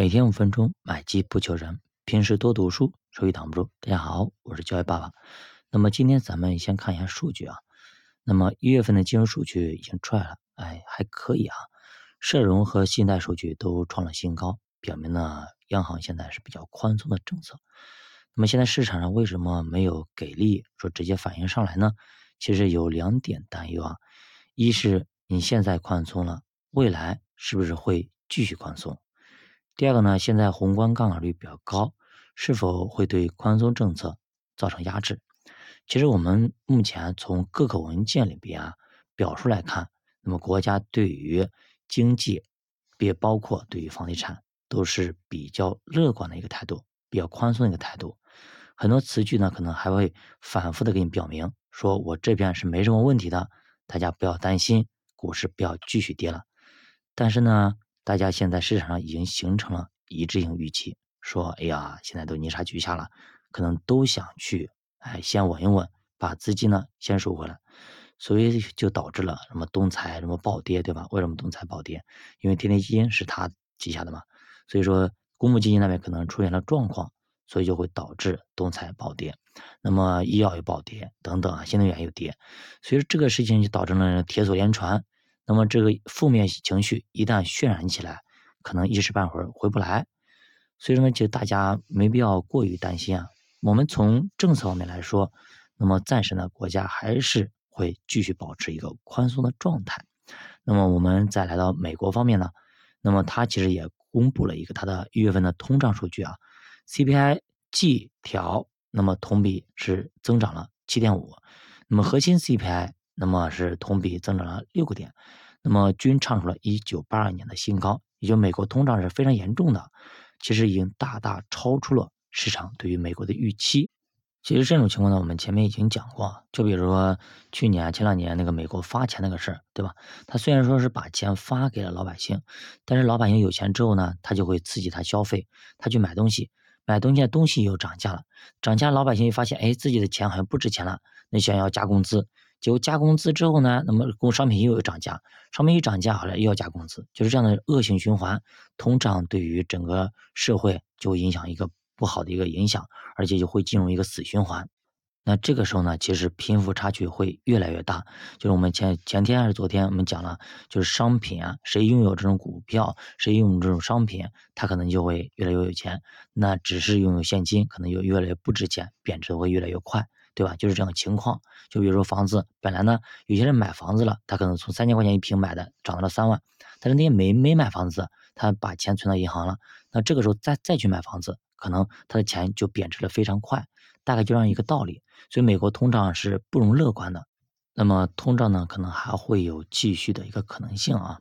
每天五分钟，买基不求人。平时多读书，收益挡不住。大家好，我是教育爸爸。那么今天咱们先看一下数据啊。那么一月份的金融数据已经出来了，哎，还可以啊。社融和信贷数据都创了新高，表明呢央行现在是比较宽松的政策。那么现在市场上为什么没有给力，说直接反映上来呢？其实有两点担忧啊。一是你现在宽松了，未来是不是会继续宽松？第二个呢，现在宏观杠杆率比较高，是否会对宽松政策造成压制？其实我们目前从各个文件里边啊表述来看，那么国家对于经济，也包括对于房地产，都是比较乐观的一个态度，比较宽松的一个态度。很多词句呢，可能还会反复的给你表明，说我这边是没什么问题的，大家不要担心，股市不要继续跌了。但是呢？大家现在市场上已经形成了一致性预期，说，哎呀，现在都泥沙俱下了，可能都想去，哎，先稳一稳，把资金呢先收回来，所以就导致了什么东财什么暴跌，对吧？为什么东财暴跌？因为天天基金是他旗下的嘛，所以说公募基金那边可能出现了状况，所以就会导致东财暴跌，那么医药也暴跌等等啊，新能源又跌，所以说这个事情就导致了铁锁连船。那么这个负面情绪一旦渲染起来，可能一时半会儿回不来。所以说呢，其实大家没必要过于担心啊。我们从政策方面来说，那么暂时呢，国家还是会继续保持一个宽松的状态。那么我们再来到美国方面呢，那么它其实也公布了一个它的一月份的通胀数据啊，CPI 季调，那么同比是增长了七点五，那么核心 CPI。那么是同比增长了六个点，那么均创出了一九八二年的新高，也就美国通胀是非常严重的，其实已经大大超出了市场对于美国的预期。其实这种情况呢，我们前面已经讲过，就比如说去年前两年那个美国发钱那个事儿，对吧？他虽然说是把钱发给了老百姓，但是老百姓有钱之后呢，他就会刺激他消费，他去买东西，买东西的东西又涨价了，涨价老百姓一发现，哎，自己的钱好像不值钱了，那想要加工资。结果加工资之后呢，那么工商品又有涨价，商品一涨价，好了又要加工资，就是这样的恶性循环。通胀对于整个社会就影响一个不好的一个影响，而且就会进入一个死循环。那这个时候呢，其实贫富差距会越来越大。就是我们前前天还是昨天我们讲了，就是商品啊，谁拥有这种股票，谁拥有这种商品，他可能就会越来越有钱。那只是拥有现金，可能就越来越不值钱，贬值会越来越快。对吧？就是这样情况。就比如说房子，本来呢，有些人买房子了，他可能从三千块钱一平买的，涨到了三万。但是那些没没买房子，他把钱存到银行了，那这个时候再再去买房子，可能他的钱就贬值的非常快。大概就这样一个道理。所以美国通胀是不容乐观的。那么通胀呢，可能还会有继续的一个可能性啊。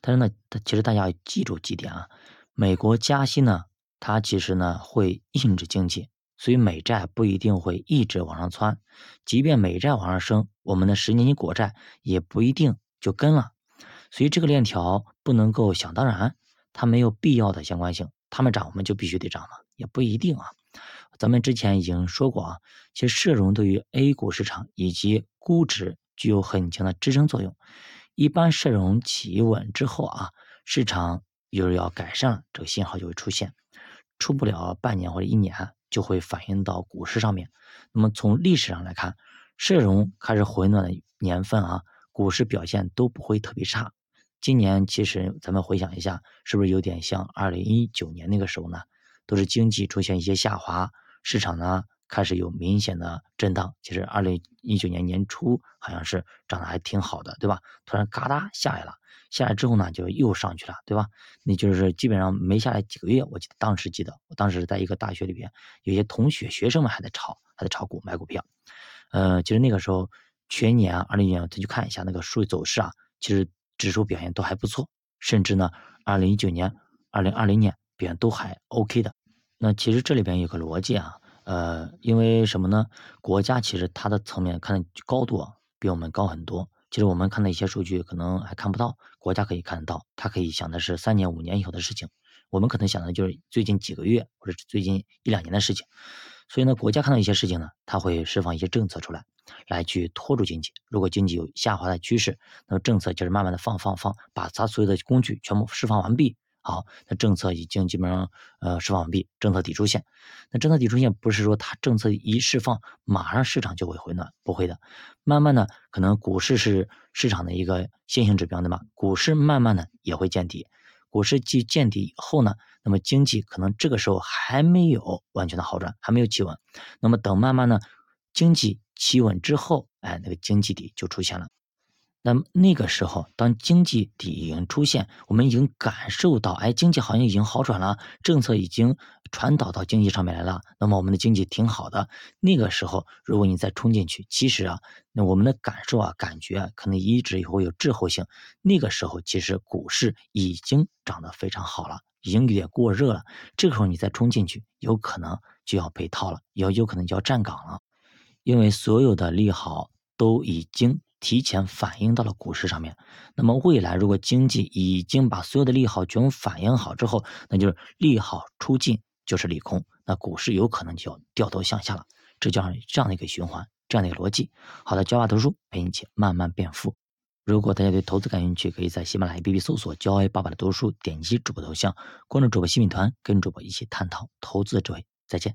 但是呢，其实大家要记住几点啊。美国加息呢，它其实呢会抑制经济。所以美债不一定会一直往上窜，即便美债往上升，我们的十年期国债也不一定就跟了。所以这个链条不能够想当然，它没有必要的相关性。他们涨，我们就必须得涨吗？也不一定啊。咱们之前已经说过啊，其实社融对于 A 股市场以及估值具有很强的支撑作用。一般社融企稳之后啊，市场又要改善了，这个信号就会出现，出不了半年或者一年。就会反映到股市上面。那么从历史上来看，社融开始回暖的年份啊，股市表现都不会特别差。今年其实咱们回想一下，是不是有点像二零一九年那个时候呢？都是经济出现一些下滑，市场呢开始有明显的震荡。其实二零一九年年初好像是涨得还挺好的，对吧？突然嘎哒下来了。下来之后呢，就又上去了，对吧？那就是基本上没下来几个月。我记得当时记得，我当时在一个大学里边，有些同学学生们还在炒，还在炒股买股票。呃，其实那个时候全年二零年，再去看一下那个数据走势啊，其实指数表现都还不错，甚至呢，二零一九年、二零二零年表现都还 OK 的。那其实这里边有个逻辑啊，呃，因为什么呢？国家其实它的层面看的高度啊，比我们高很多。其实我们看的一些数据可能还看不到，国家可以看得到，它可以想的是三年、五年以后的事情，我们可能想的就是最近几个月或者最近一两年的事情。所以呢，国家看到一些事情呢，它会释放一些政策出来，来去拖住经济。如果经济有下滑的趋势，那么政策就是慢慢的放放放，把它所有的工具全部释放完毕好，那政策已经基本上呃释放完毕，政策底出现。那政策底出现不是说它政策一释放，马上市场就会回暖，不会的。慢慢的，可能股市是市场的一个先行指标的嘛，股市慢慢的也会见底。股市既见底以后呢，那么经济可能这个时候还没有完全的好转，还没有企稳。那么等慢慢的经济企稳之后，哎，那个经济底就出现了。那么那个时候，当经济底已经出现，我们已经感受到，哎，经济好像已经好转了，政策已经传导到经济上面来了。那么我们的经济挺好的。那个时候，如果你再冲进去，其实啊，那我们的感受啊，感觉啊，可能一直以后有滞后性。那个时候，其实股市已经涨得非常好了，已经有点过热了。这个时候你再冲进去，有可能就要被套了，要有可能就要站岗了，因为所有的利好都已经。提前反映到了股市上面，那么未来如果经济已经把所有的利好全部反映好之后，那就是利好出尽就是利空，那股市有可能就要掉头向下了，这叫这样的一个循环，这样的一个逻辑。好的，教爸读书陪你一起慢慢变富。如果大家对投资感兴趣，可以在喜马拉雅 APP 搜索“教爱爸爸的读书”，点击主播头像，关注主播新米团，跟主播一起探讨投资的智慧。再见。